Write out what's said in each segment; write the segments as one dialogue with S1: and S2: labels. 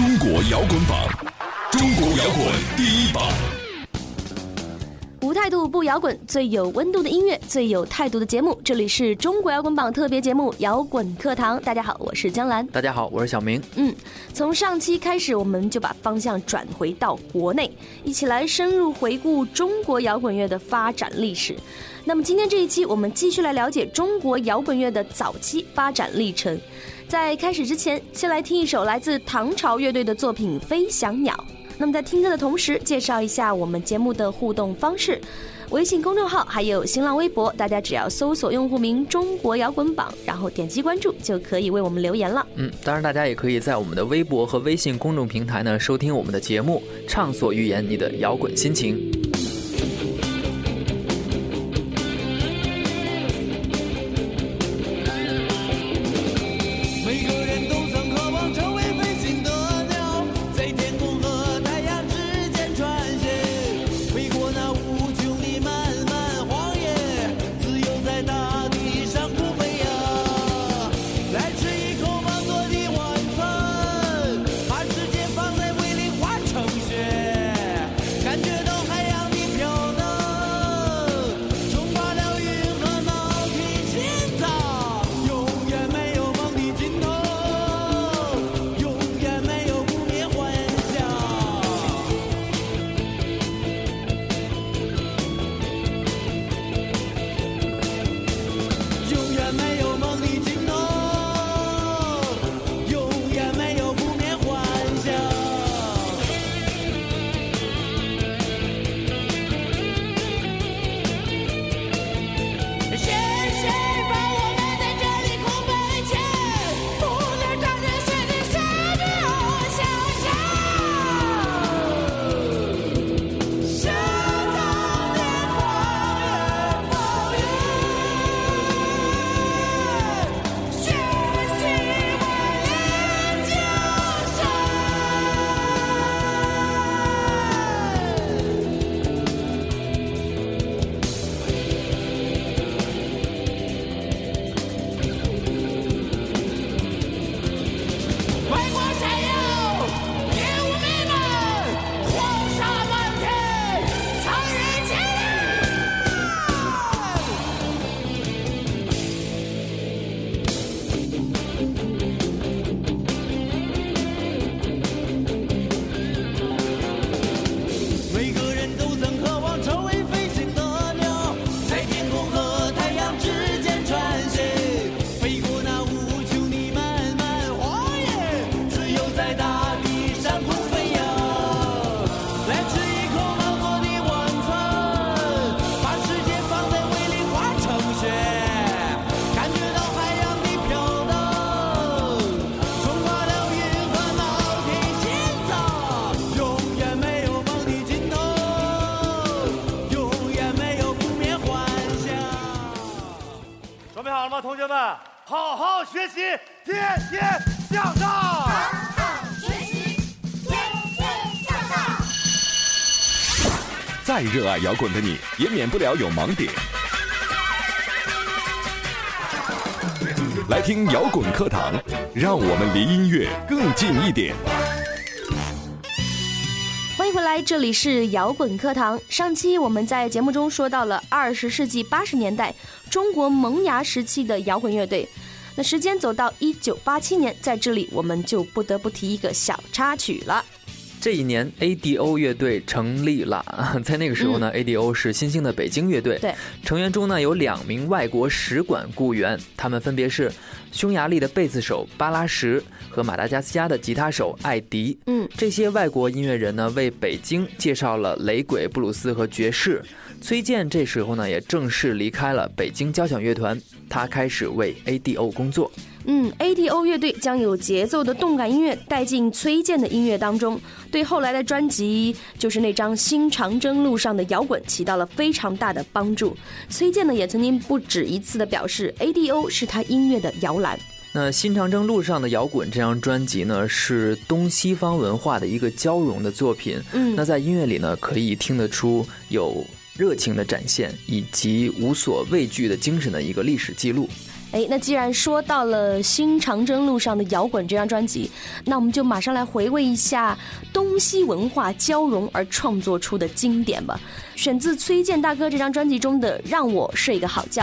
S1: 中国摇滚榜，中国摇滚第一榜。
S2: 无态度不摇滚，最有温度的音乐，最有态度的节目。这里是中国摇滚榜特别节目《摇滚课堂》。大家好，我是江兰。
S3: 大家好，我是小明。
S2: 嗯，从上期开始，我们就把方向转回到国内，一起来深入回顾中国摇滚乐的发展历史。那么今天这一期，我们继续来了解中国摇滚乐的早期发展历程。在开始之前，先来听一首来自唐朝乐队的作品《飞翔鸟》。那么在听歌的同时，介绍一下我们节目的互动方式：微信公众号还有新浪微博，大家只要搜索用户名“中国摇滚榜”，然后点击关注，就可以为我们留言了。
S3: 嗯，当然大家也可以在我们的微博和微信公众平台呢收听我们的节目，畅所欲言你的摇滚心情。
S4: 好好学习，天天向上。
S5: 好好学习，天天向上。
S1: 再热爱摇滚的你，也免不了有盲点。来听摇滚课堂，让我们离音乐更近一点。
S2: 欢迎回来，这里是摇滚课堂。上期我们在节目中说到了二十世纪八十年代中国萌芽时期的摇滚乐队。那时间走到一九八七年，在这里我们就不得不提一个小插曲了。
S3: 这一年，ADO 乐队成立了。在那个时候呢，ADO 是新兴的北京乐队。
S2: 对，
S3: 成员中呢有两名外国使馆雇员，他们分别是匈牙利的贝斯手巴拉什和马达加斯加的吉他手艾迪。
S2: 嗯，
S3: 这些外国音乐人呢为北京介绍了雷鬼、布鲁斯和爵士。崔健这时候呢也正式离开了北京交响乐团，他开始为 ADO 工作。
S2: 嗯，ADO 乐队将有节奏的动感音乐带进崔健的音乐当中，对后来的专辑就是那张《新长征路上的摇滚》起到了非常大的帮助。崔健呢也曾经不止一次的表示，ADO 是他音乐的摇篮。
S6: 那《新长征路上的摇滚》这张专辑呢，是东西方文化的一个交融的作品。
S2: 嗯，
S6: 那在音乐里呢，可以听得出有热情的展现，以及无所畏惧的精神的一个历史记录。
S2: 哎，那既然说到了《新长征路上的摇滚》这张专辑，那我们就马上来回味一下东西文化交融而创作出的经典吧。选自崔健大哥这张专辑中的《让我睡个好觉》。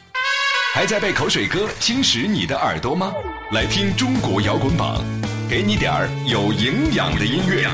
S1: 还在被口水歌侵蚀你的耳朵吗？来听中国摇滚榜，给你点儿有营养的音乐。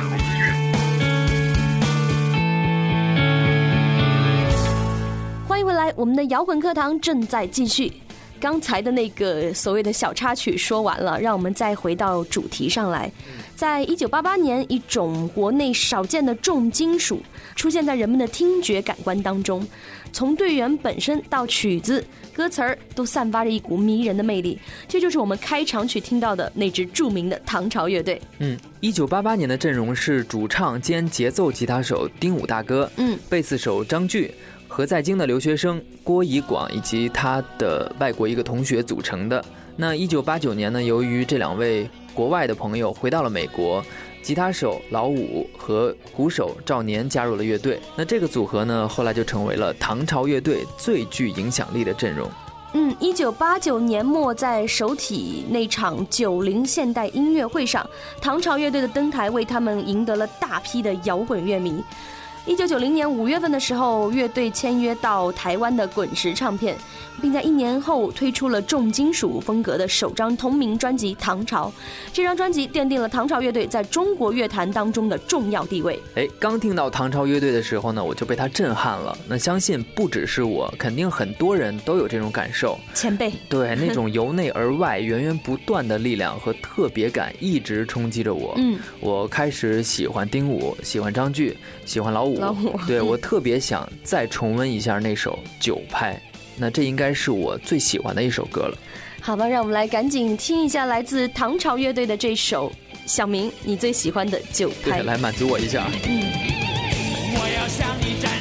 S2: 欢迎回来，我们的摇滚课堂正在继续。刚才的那个所谓的小插曲说完了，让我们再回到主题上来。在一九八八年，一种国内少见的重金属出现在人们的听觉感官当中，从队员本身到曲子。歌词儿都散发着一股迷人的魅力，这就是我们开场曲听到的那支著名的唐朝乐队。
S6: 嗯，一九八八年的阵容是主唱兼节奏吉他手丁武大哥，
S2: 嗯，
S6: 贝斯手张炬，和在京的留学生郭以广以及他的外国一个同学组成的。那一九八九年呢，由于这两位国外的朋友回到了美国。吉他手老五和鼓手赵年加入了乐队。那这个组合呢，后来就成为了唐朝乐队最具影响力的阵容。
S2: 嗯，一九八九年末，在首体那场九零现代音乐会上，唐朝乐队的登台为他们赢得了大批的摇滚乐迷。一九九零年五月份的时候，乐队签约到台湾的滚石唱片，并在一年后推出了重金属风格的首张同名专辑《唐朝》。这张专辑奠定了唐朝乐队在中国乐坛当中的重要地位。
S6: 哎，刚听到唐朝乐队的时候呢，我就被他震撼了。那相信不只是我，肯定很多人都有这种感受。
S2: 前辈，
S6: 对那种由内而外源源不断的力量和特别感，一直冲击着我。
S2: 嗯，
S6: 我开始喜欢丁武，喜欢张炬，喜欢老五。
S2: 老虎，
S6: 对我特别想再重温一下那首《九拍》，那这应该是我最喜欢的一首歌了。
S2: 好吧，让我们来赶紧听一下来自唐朝乐队的这首小明你最喜欢的《九拍》，
S6: 来满足我一下。
S2: 嗯，
S3: 我要向你展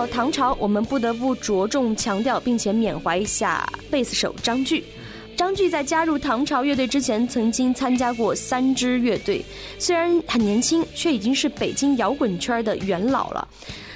S2: 到唐朝，我们不得不着重强调并且缅怀一下贝斯手张炬。张炬在加入唐朝乐队之前，曾经参加过三支乐队，虽然很年轻，却已经是北京摇滚圈的元老了。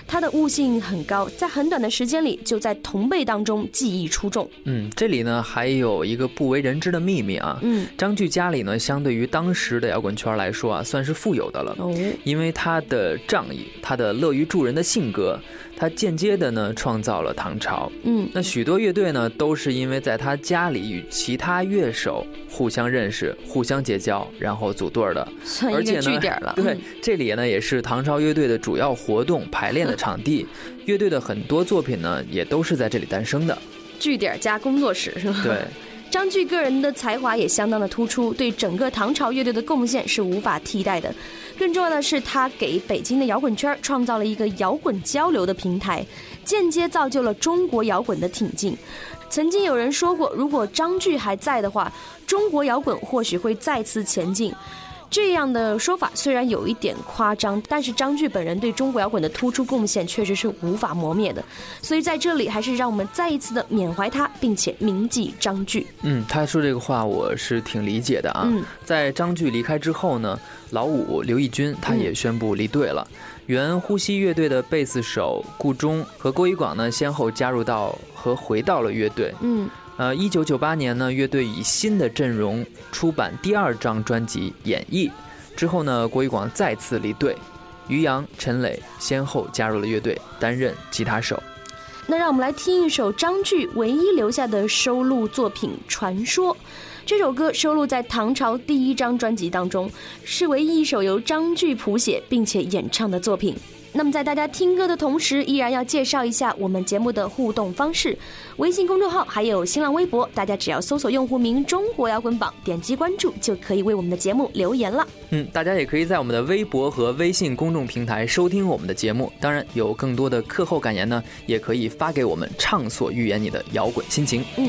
S2: 他的悟性很高，在很短的时间里就在同辈当中技艺出众。
S6: 嗯，这里呢还有一个不为人知的秘密啊。
S2: 嗯，
S6: 张炬家里呢，相对于当时的摇滚圈来说啊，算是富有的了。
S2: 哦，
S6: 因为他的仗义，他的乐于助人的性格，他间接的呢创造了唐朝。
S2: 嗯，
S6: 那许多乐队呢都是因为在他家里与其他乐手互相认识、互相结交，然后组队的。
S2: 算一个据点了。
S6: 对，这里呢也是唐朝乐队的主要活动排练的场地，乐队的很多作品呢也都是在这里诞生的。
S2: 据点加工作室是吧？
S6: 对。
S2: 张炬个人的才华也相当的突出，对整个唐朝乐队的贡献是无法替代的。更重要的是，他给北京的摇滚圈创造了一个摇滚交流的平台，间接造就了中国摇滚的挺进。曾经有人说过，如果张炬还在的话，中国摇滚或许会再次前进。这样的说法虽然有一点夸张，但是张炬本人对中国摇滚的突出贡献确实是无法磨灭的。所以在这里，还是让我们再一次的缅怀他，并且铭记张炬。
S6: 嗯，他说这个话我是挺理解的啊。
S2: 嗯，
S6: 在张炬离开之后呢，老五刘义军他也宣布离队了。原呼吸乐队的贝斯手顾忠和郭一广呢，先后加入到和回到了乐队。
S2: 嗯。
S6: 呃，一九九八年呢，乐队以新的阵容出版第二张专辑《演绎》，之后呢，郭一广再次离队。于洋、陈磊先后加入了乐队，担任吉他手。
S2: 那让我们来听一首张炬唯一留下的收录作品《传说》。这首歌收录在唐朝第一张专辑当中，是唯一一首由张炬谱写并且演唱的作品。那么在大家听歌的同时，依然要介绍一下我们节目的互动方式：微信公众号还有新浪微博，大家只要搜索用户名“中国摇滚榜”，点击关注就可以为我们的节目留言了。
S6: 嗯，大家也可以在我们的微博和微信公众平台收听我们的节目。当然，有更多的课后感言呢，也可以发给我们，畅所欲言你的摇滚心情。
S2: 嗯。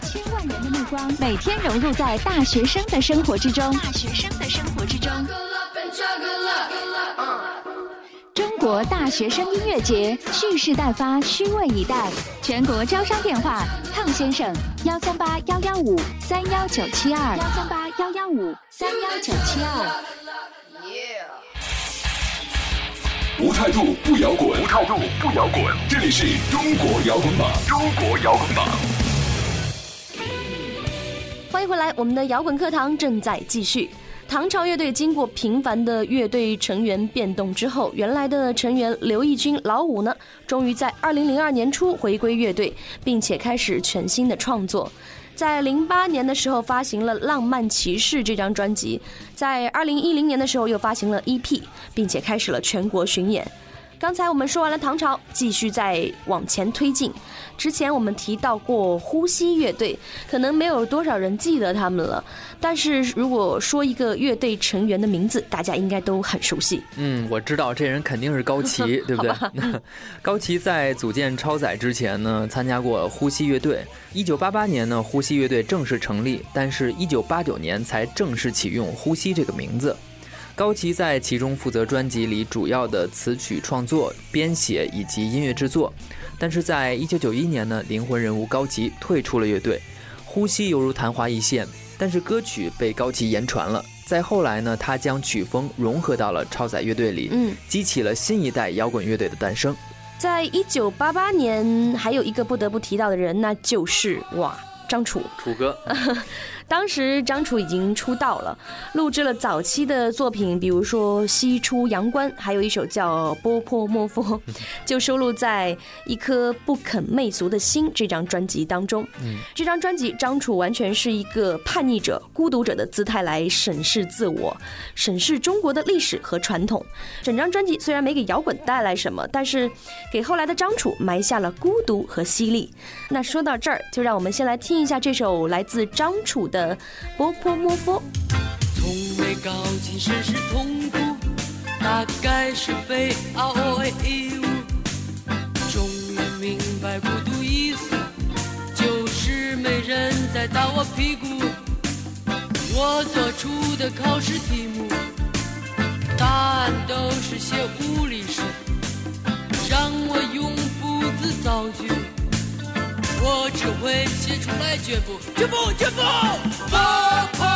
S7: 千万人的目光，每天融入在大学生的生活之中，大学生的生活之中。中国大学生音乐节蓄势待发，虚位以待。全国招商电话：汤先生，幺三八幺幺五三幺九七二，幺三八幺幺五三幺九七二。
S1: 无态度不摇滚，无态度不摇滚。这里是中国摇滚榜，中国摇滚榜。
S2: 接回来，我们的摇滚课堂正在继续。唐朝乐队经过频繁的乐队成员变动之后，原来的成员刘义军老五呢，终于在二零零二年初回归乐队，并且开始全新的创作。在零八年的时候发行了《浪漫骑士》这张专辑，在二零一零年的时候又发行了 EP，并且开始了全国巡演。刚才我们说完了唐朝，继续再往前推进。之前我们提到过呼吸乐队，可能没有多少人记得他们了。但是如果说一个乐队成员的名字，大家应该都很熟悉。
S6: 嗯，我知道这人肯定是高旗，对不对？高旗在组建超载之前呢，参加过呼吸乐队。一九八八年呢，呼吸乐队正式成立，但是一九八九年才正式启用“呼吸”这个名字。高旗在其中负责专辑里主要的词曲创作、编写以及音乐制作，但是在一九九一年呢，灵魂人物高旗退出了乐队，呼吸犹如昙花一现，但是歌曲被高旗言传了。再后来呢，他将曲风融合到了超载乐队里，嗯，激起了新一代摇滚乐队的诞生。
S2: 在一九八八年，还有一个不得不提到的人，那就是哇，张楚，
S6: 楚哥。
S2: 当时张楚已经出道了，录制了早期的作品，比如说《西出阳关》，还有一首叫《波破莫佛》，就收录在《一颗不肯媚俗的心》这张专辑当中。嗯这张专辑，张楚完全是一个叛逆者、孤独者的姿态来审视自我，审视中国的历史和传统。整张专辑虽然没给摇滚带来什么，但是给后来的张楚埋下了孤独和犀利。那说到这儿，就让我们先来听一下这首来自张楚的。波波莫佛。
S3: 从未搞清谁是痛苦，大概是被爱误。
S8: 明白孤独意思，就是没人再打我屁股。我做出的考试题目，答案都是些无理数，让我用不字造句，我只会写出来绝不，绝不，绝不，不碰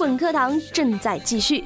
S2: 滚课堂正在继续。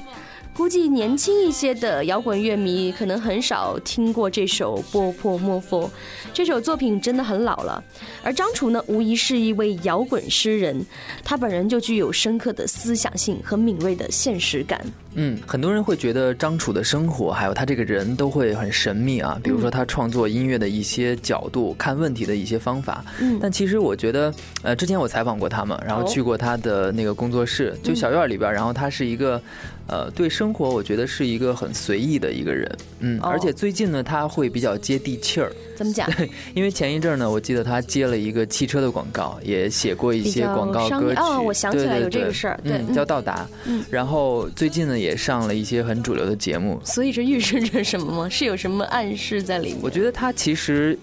S2: 估计年轻一些的摇滚乐迷可能很少听过这首《波破莫佛》，这首作品真的很老了。而张楚呢，无疑是一位摇滚诗人，他本人就具有深刻的思想性和敏锐的现实感。
S6: 嗯，很多人会觉得张楚的生活还有他这个人都会很神秘啊，比如说他创作音乐的一些角度、看问题的一些方法。嗯，但其实我觉得，呃，之前我采访过他嘛，然后去过他的那个工作室，就小院里边，然后他是一个，呃，对生活我觉得是一个很随意的一个人。嗯，而且最近呢，他会比较接地气儿。
S2: 怎么讲？
S6: 对，因为前一阵呢，我记得他接了一个汽车的广告，也写过一些广告歌曲。
S2: 哦，我想起来有这个事儿，对，
S6: 叫到达。嗯，然后最近呢。也上了一些很主流的节目，
S2: 所以这预示着什么吗？是有什么暗示在里面？
S6: 我觉得他其实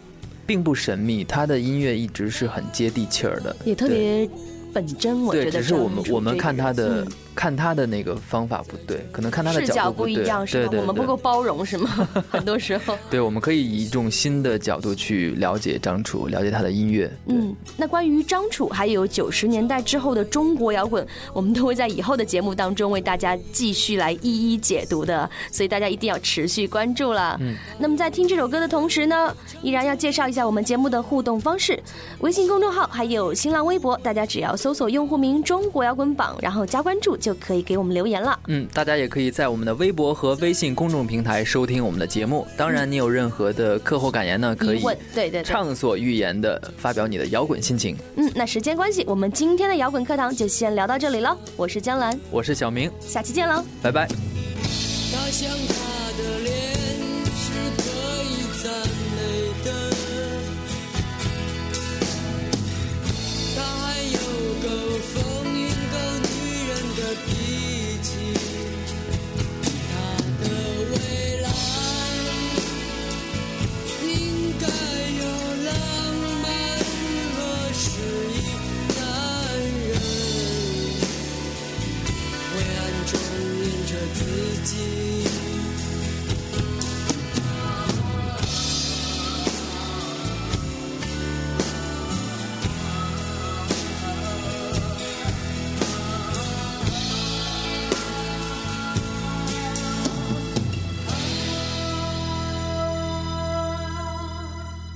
S6: 并不神秘，他的音乐一直是很接地气儿的，
S2: 也特别本真。我觉得
S6: 只是我们我们看他的。看他的那个方法不对，可能看他的
S2: 角
S6: 度不
S2: 一样，是吗？我们不够包容，是吗？很多时候，
S6: 对，我们可以以一种新的角度去了解张楚，了解他的音乐。
S2: 嗯，那关于张楚，还有九十年代之后的中国摇滚，我们都会在以后的节目当中为大家继续来一一解读的，所以大家一定要持续关注了。嗯，那么在听这首歌的同时呢，依然要介绍一下我们节目的互动方式：微信公众号还有新浪微博，大家只要搜索用户名“中国摇滚榜”，然后加关注。就可以给我们留言了。
S6: 嗯，大家也可以在我们的微博和微信公众平台收听我们的节目。当然，你有任何的课后感言呢，可以
S2: 对对
S6: 畅所欲言的发表你的摇滚心情。
S2: 嗯，那时间关系，我们今天的摇滚课堂就先聊到这里了。我是江兰，
S6: 我是小明，
S2: 下期见喽，
S6: 拜拜。